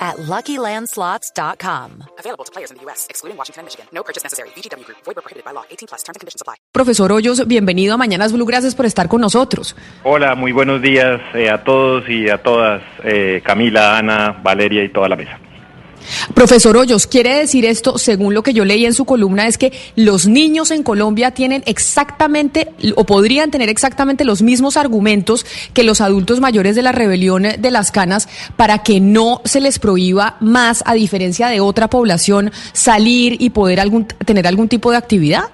at LuckyLandSlots.com. Available to players in the U.S., excluding Washington and Michigan. No purchase necessary. VGW Group. Void where prohibited by law. 18 plus. Terms and conditions apply. Profesor Hoyos, bienvenido a Mañanas Blue. Gracias por estar con nosotros. Hola, muy buenos días eh, a todos y a todas. Eh, Camila, Ana, Valeria y toda la mesa. Profesor Hoyos, quiere decir esto, según lo que yo leí en su columna, es que los niños en Colombia tienen exactamente o podrían tener exactamente los mismos argumentos que los adultos mayores de la rebelión de las canas para que no se les prohíba más, a diferencia de otra población, salir y poder algún, tener algún tipo de actividad.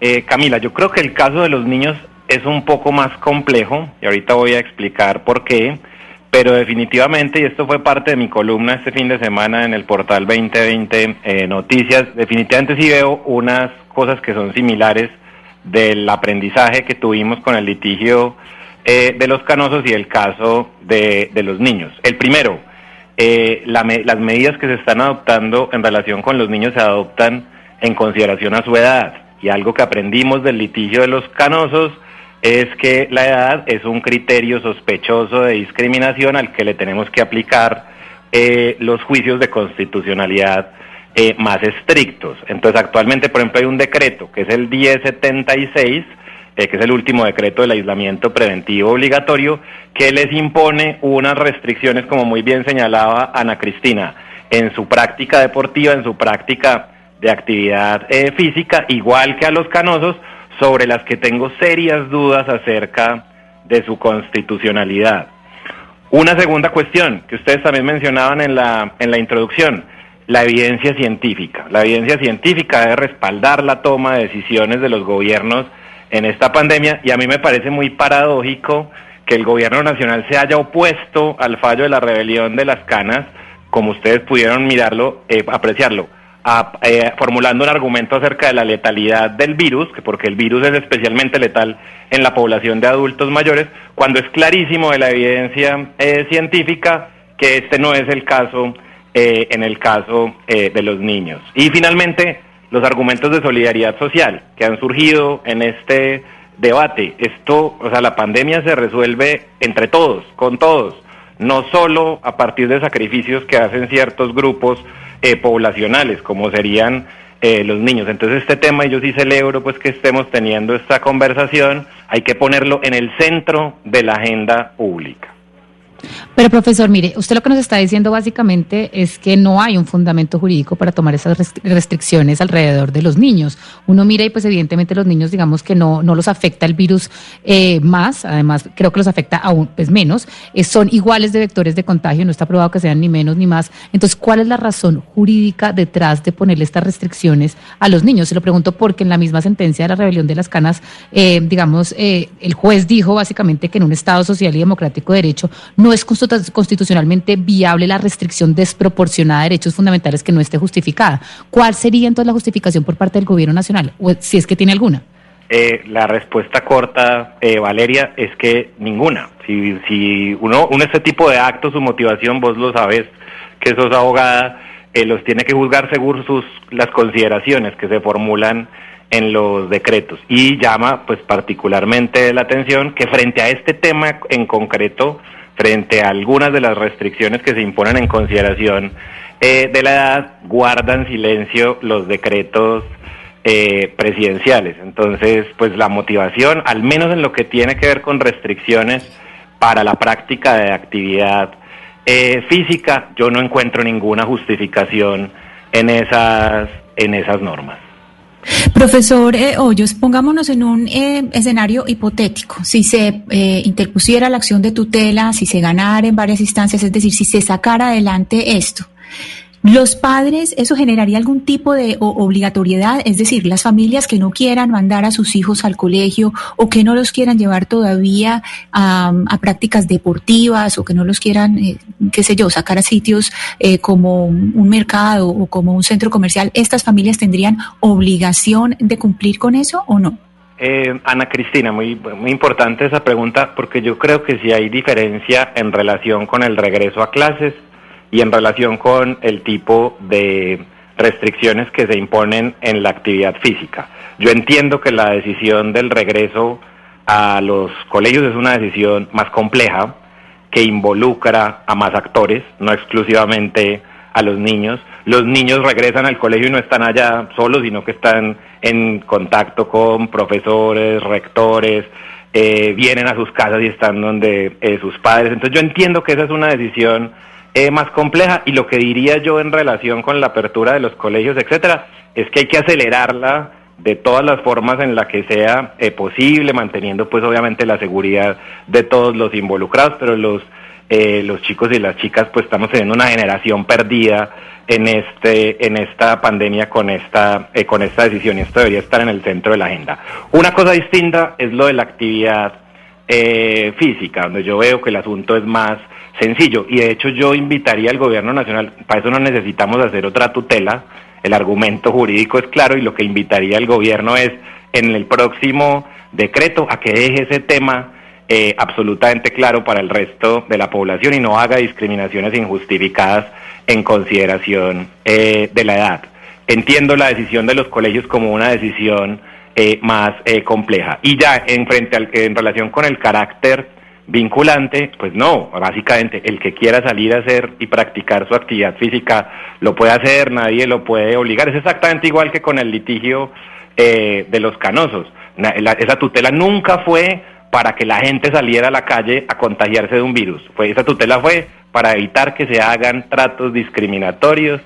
Eh, Camila, yo creo que el caso de los niños es un poco más complejo y ahorita voy a explicar por qué pero definitivamente, y esto fue parte de mi columna este fin de semana en el portal 2020 eh, Noticias, definitivamente sí veo unas cosas que son similares del aprendizaje que tuvimos con el litigio eh, de los canosos y el caso de, los niños. El primero, eh, las medidas que se están adoptando en relación con los niños se adoptan en consideración a su edad. Y algo que aprendimos del litigio de los canosos es que la edad es un criterio sospechoso de discriminación al que le tenemos que aplicar eh, los juicios de constitucionalidad eh, más estrictos. Entonces, actualmente, por ejemplo, hay un decreto que es el 1076, eh, que es el último decreto del aislamiento preventivo obligatorio, que les impone unas restricciones, como muy bien señalaba Ana Cristina, en su práctica deportiva, en su práctica de actividad física, igual que a los canosos, sobre las que tengo serias dudas acerca de su constitucionalidad. Una segunda cuestión que ustedes también mencionaban en la, en la introducción, la evidencia científica. La evidencia científica debe respaldar la toma de decisiones de los gobiernos en esta pandemia y a mí me parece muy paradójico que el gobierno nacional se haya opuesto al fallo de la rebelión de las canas, como ustedes pudieron mirarlo, eh, apreciarlo eh, formulando un argumento acerca de la letalidad del virus, que porque el virus es especialmente letal en la población de adultos mayores, cuando es clarísimo de la evidencia eh, científica que este no es el caso eh, en el caso de los niños. Y finalmente, los argumentos de solidaridad social que han surgido en este debate. Esto, o sea, la pandemia se resuelve entre todos, con todos, no solo a partir de sacrificios que hacen ciertos grupos eh, poblacionales, como serían eh, los niños. Entonces este tema yo sí celebro pues que estemos teniendo esta conversación, hay que ponerlo en el centro de la agenda pública. Pero profesor, mire, usted lo que nos está diciendo básicamente es que no hay un fundamento jurídico para tomar esas restricciones alrededor de los niños. Uno mira y pues evidentemente los niños digamos que no, no los afecta el virus eh, más, además creo que los afecta aún pues menos, eh, son iguales de vectores de contagio, no está probado que sean ni menos ni más. Entonces, ¿cuál es la razón jurídica detrás de ponerle estas restricciones a los niños? Se lo pregunto porque en la misma sentencia de la rebelión de las canas, eh, digamos, el juez dijo básicamente que en un Estado social y democrático de derecho no es constitucionalmente viable la restricción desproporcionada de derechos fundamentales que no esté justificada. ¿Cuál sería entonces la justificación por parte del gobierno nacional, si es que tiene alguna? Eh, la respuesta corta, eh, Valeria, es que ninguna. Si, si uno, uno este tipo de actos, su motivación, vos lo sabes, que sos abogada, eh, los tiene que juzgar según sus las consideraciones que se formulan en los decretos. Y llama pues particularmente la atención que frente a este tema en concreto, frente a algunas de las restricciones que se imponen en consideración eh, de la edad, guardan silencio los decretos eh, presidenciales. Entonces, pues la motivación, al menos en lo que tiene que ver con restricciones para la práctica de actividad eh, física, yo no encuentro ninguna justificación en esas, en esas normas. Profesor eh, Hoyos, pongámonos en un eh, escenario hipotético. Si se eh, interpusiera la acción de tutela, si se ganara en varias instancias, es decir, si se sacara adelante esto, Los padres, ¿eso generaría algún tipo de obligatoriedad? Es decir, las familias que no quieran mandar a sus hijos al colegio o que no los quieran llevar todavía a, prácticas deportivas o que no los quieran, eh, qué sé yo, sacar a sitios eh, como un mercado o como un centro comercial, ¿estas familias tendrían obligación de cumplir con eso o no? Eh, Ana Cristina, muy, muy importante esa pregunta porque yo creo que si hay diferencia en relación con el regreso a clases y en relación con el tipo de restricciones que se imponen en la actividad física. Yo entiendo que la decisión del regreso a los colegios es una decisión más compleja que involucra a más actores, no exclusivamente a los niños. Los niños regresan al colegio y no están allá solos, sino que están en contacto con profesores, rectores, eh, vienen a sus casas y están donde eh, sus padres. Entonces yo entiendo que esa es una decisión eh, más compleja y lo que diría yo en relación con la apertura de los colegios, etcétera, es que hay que acelerarla de todas las formas en la que sea posible, manteniendo pues obviamente la seguridad de todos los involucrados, pero los eh, los chicos y las chicas pues estamos teniendo una generación perdida en este en esta pandemia con esta eh, con esta decisión y esto debería estar en el centro de la agenda. Una cosa distinta es lo de la actividad eh, física donde yo veo que el asunto es más sencillo y de hecho yo invitaría al gobierno nacional para eso no necesitamos hacer otra tutela el argumento jurídico es claro y lo que invitaría al gobierno es en el próximo decreto a que deje ese tema eh, absolutamente claro para el resto de la población y no haga discriminaciones injustificadas en consideración eh, de la edad. Entiendo la decisión de los colegios como una decisión eh, más compleja. Y ya en, frente al, en relación con el carácter vinculante, pues no, básicamente el que quiera salir a hacer y practicar su actividad física lo puede hacer, nadie lo puede obligar. Es exactamente igual que con el litigio de los canosos. esa tutela nunca fue para que la gente saliera a la calle a contagiarse de un virus. Esa tutela fue para evitar que se hagan tratos discriminatorios,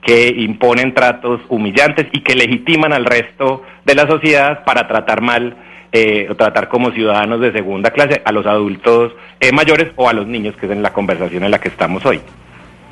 que imponen tratos humillantes y que legitiman al resto de la sociedad para tratar mal eh, o tratar como ciudadanos de segunda clase a los adultos eh, mayores o a los niños, que es en la conversación en la que estamos hoy.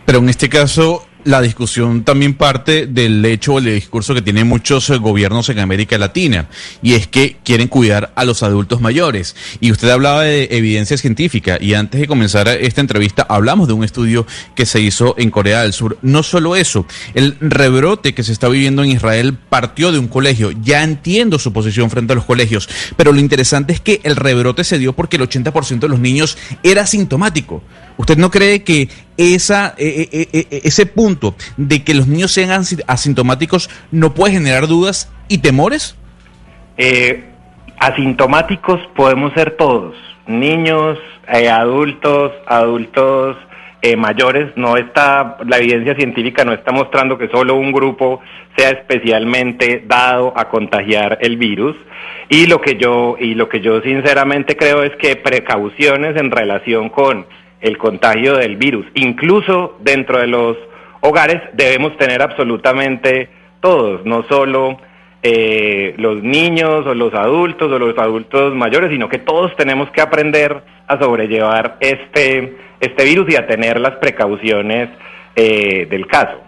Pero en este caso, la discusión también parte del hecho o el discurso que tienen muchos eh, gobiernos en América Latina, y es que quieren cuidar a los adultos mayores. Y usted hablaba de evidencia científica, y antes de comenzar esta entrevista hablamos de un estudio que se hizo en Corea del Sur. No solo eso, el rebrote que se está viviendo en Israel partió de un colegio. Ya entiendo su posición frente a los colegios, pero lo interesante es que el rebrote se dio porque el 80% de los niños era asintomático. ¿Usted no cree que esa, e, e, e, ese punto de que los niños sean asintomáticos no puede generar dudas y temores? Eh, asintomáticos podemos ser todos, niños, eh, adultos, adultos eh, mayores. No está, la evidencia científica no está mostrando que solo un grupo sea especialmente dado a contagiar el virus. Y lo que yo, y lo que yo sinceramente creo es que precauciones en relación con el contagio del virus. Incluso dentro de los hogares debemos tener absolutamente todos, no solo eh, los niños o los adultos o los adultos mayores, sino que todos tenemos que aprender a sobrellevar este, este virus y a tener las precauciones eh, del caso.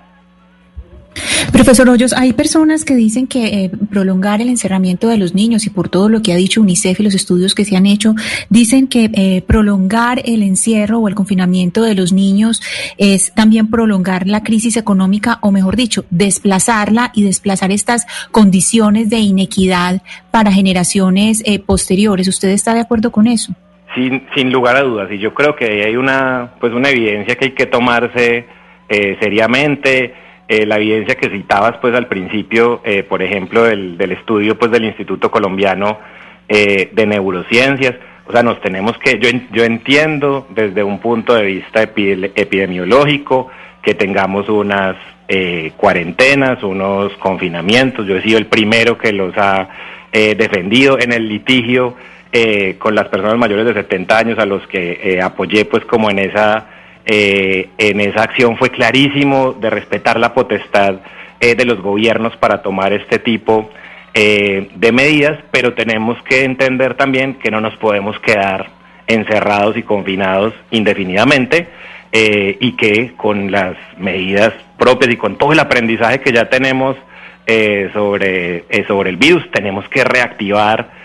Profesor Hoyos, hay personas que dicen que eh, prolongar el encerramiento de los niños y por todo lo que ha dicho UNICEF y los estudios que se han hecho, dicen que eh, prolongar el encierro o el confinamiento de los niños es también prolongar la crisis económica o mejor dicho, desplazarla y desplazar estas condiciones de inequidad para generaciones eh, posteriores. ¿Usted está de acuerdo con eso? Sin, sin lugar a dudas, y yo creo que hay una, pues una evidencia que hay que tomarse seriamente eh, la evidencia que citabas pues al principio, eh, por ejemplo, del, del, estudio pues del Instituto Colombiano eh, de Neurociencias, o sea, nos tenemos que, yo, yo entiendo desde un punto de vista epidemiológico que tengamos unas cuarentenas, unos confinamientos, yo he sido el primero que los ha defendido en el litigio con las personas mayores de 70 años a los que apoyé pues como en esa eh, en esa acción fue clarísimo de respetar la potestad eh, de los gobiernos para tomar este tipo eh, de medidas, pero tenemos que entender también que no nos podemos quedar encerrados y confinados indefinidamente y que con las medidas propias y con todo el aprendizaje que ya tenemos eh, sobre, eh, sobre el virus, tenemos que reactivar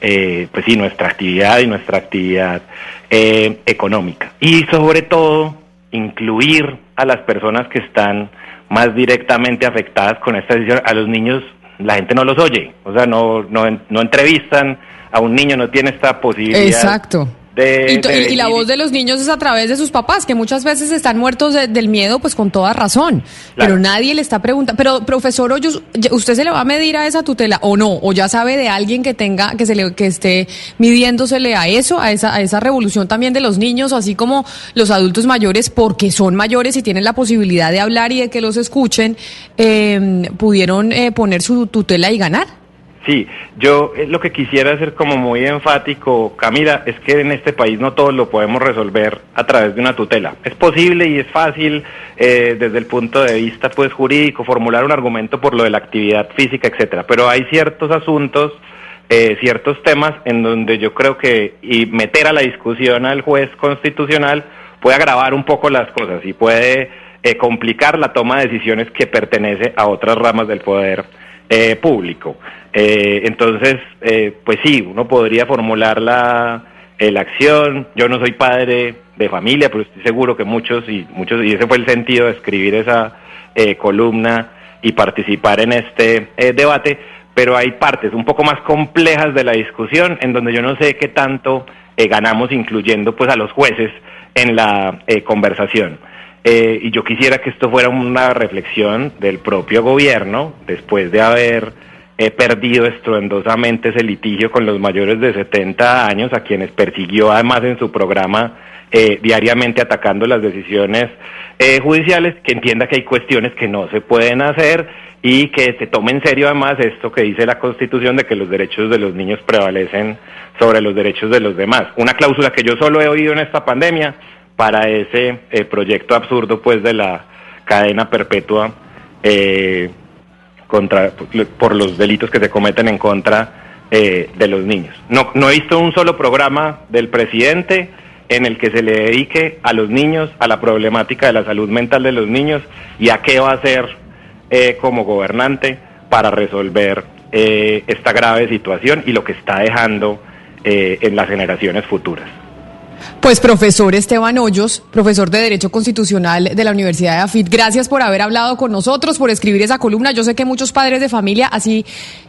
eh, pues sí, nuestra actividad y nuestra actividad económica. Y sobre todo, incluir a las personas que están más directamente afectadas con esta decisión. A los niños la gente no los oye, o sea, no, no, no entrevistan a un niño, no tiene esta posibilidad. Exacto y, la voz de los niños es a través de sus papás, que muchas veces están muertos del miedo, pues con toda razón. Pero nadie le está preguntando. Pero, profesor Hoyos, ¿usted se le va a medir a esa tutela o no? ¿O ya sabe de alguien que tenga, que se le, que esté midiéndosele a eso, a esa, a esa revolución también de los niños, así como los adultos mayores, porque son mayores y tienen la posibilidad de hablar y de que los escuchen, eh, pudieron eh, poner su tutela y ganar? Sí, yo eh, lo que quisiera hacer como muy enfático, Camila, es que en este país no todo lo podemos resolver a través de una tutela. Es posible y es fácil eh, desde el punto de vista pues jurídico formular un argumento por lo de la actividad física, etcétera, pero hay ciertos asuntos, eh, ciertos temas en donde yo creo que y meter a la discusión al juez constitucional puede agravar un poco las cosas y puede complicar la toma de decisiones que pertenece a otras ramas del poder eh, público. Eh, entonces, eh, pues sí, uno podría formular la, la acción. Yo no soy padre de familia, pero estoy seguro que muchos y muchos y ese fue el sentido de escribir esa columna y participar en este debate. Pero hay partes un poco más complejas de la discusión en donde yo no sé qué tanto ganamos incluyendo pues a los jueces en la conversación. Eh, y yo quisiera que esto fuera una reflexión del propio gobierno, después de haber eh, perdido estruendosamente ese litigio con los mayores de 70 años, a quienes persiguió además en su programa eh, diariamente atacando las decisiones judiciales, que entienda que hay cuestiones que no se pueden hacer y que se tome en serio además esto que dice la Constitución de que los derechos de los niños prevalecen sobre los derechos de los demás. Una cláusula que yo solo he oído en esta pandemia para ese eh, proyecto absurdo pues de la cadena perpetua eh, contra por los delitos que se cometen en contra eh, de los niños. No, no he visto un solo programa del presidente en el que se le dedique a los niños, a la problemática de la salud mental de los niños y a qué va a hacer como gobernante para resolver esta grave situación y lo que está dejando en las generaciones futuras. Pues profesor Esteban Hoyos, profesor de Derecho Constitucional de la Universidad de AFIT, gracias por haber hablado con nosotros, por escribir esa columna. Yo sé que muchos padres de familia así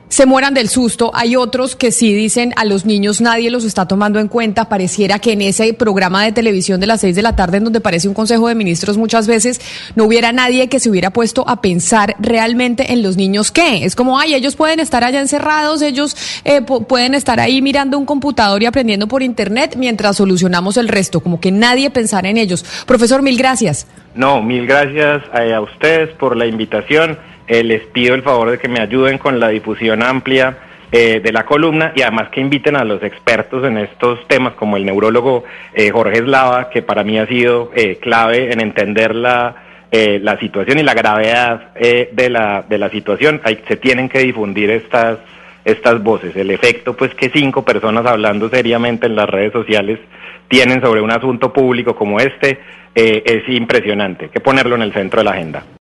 se mueran del susto. Hay otros que sí dicen a los niños nadie los está tomando en cuenta. Pareciera que en ese programa de televisión de las seis de la tarde, en donde parece un consejo de ministros muchas veces, no hubiera nadie que se hubiera puesto a pensar realmente en los niños qué. Es como, ay, ellos pueden estar allá encerrados, ellos eh, pueden estar ahí mirando un computador y aprendiendo por internet mientras solucionamos el resto. Como que nadie pensara en ellos. Profesor, mil gracias. No, mil gracias a ustedes por la invitación. Eh, les pido el favor de que me ayuden con la difusión amplia eh, de la columna y además que inviten a los expertos en estos temas como el neurólogo eh, Jorge Eslava, que para mí ha sido clave en entender la, la situación y la gravedad de, la, de la situación. se tienen que difundir estas, estas voces. El efecto pues que cinco personas hablando seriamente en las redes sociales tienen sobre un asunto público como este es impresionante. Hay que ponerlo en el centro de la agenda.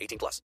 18 plus.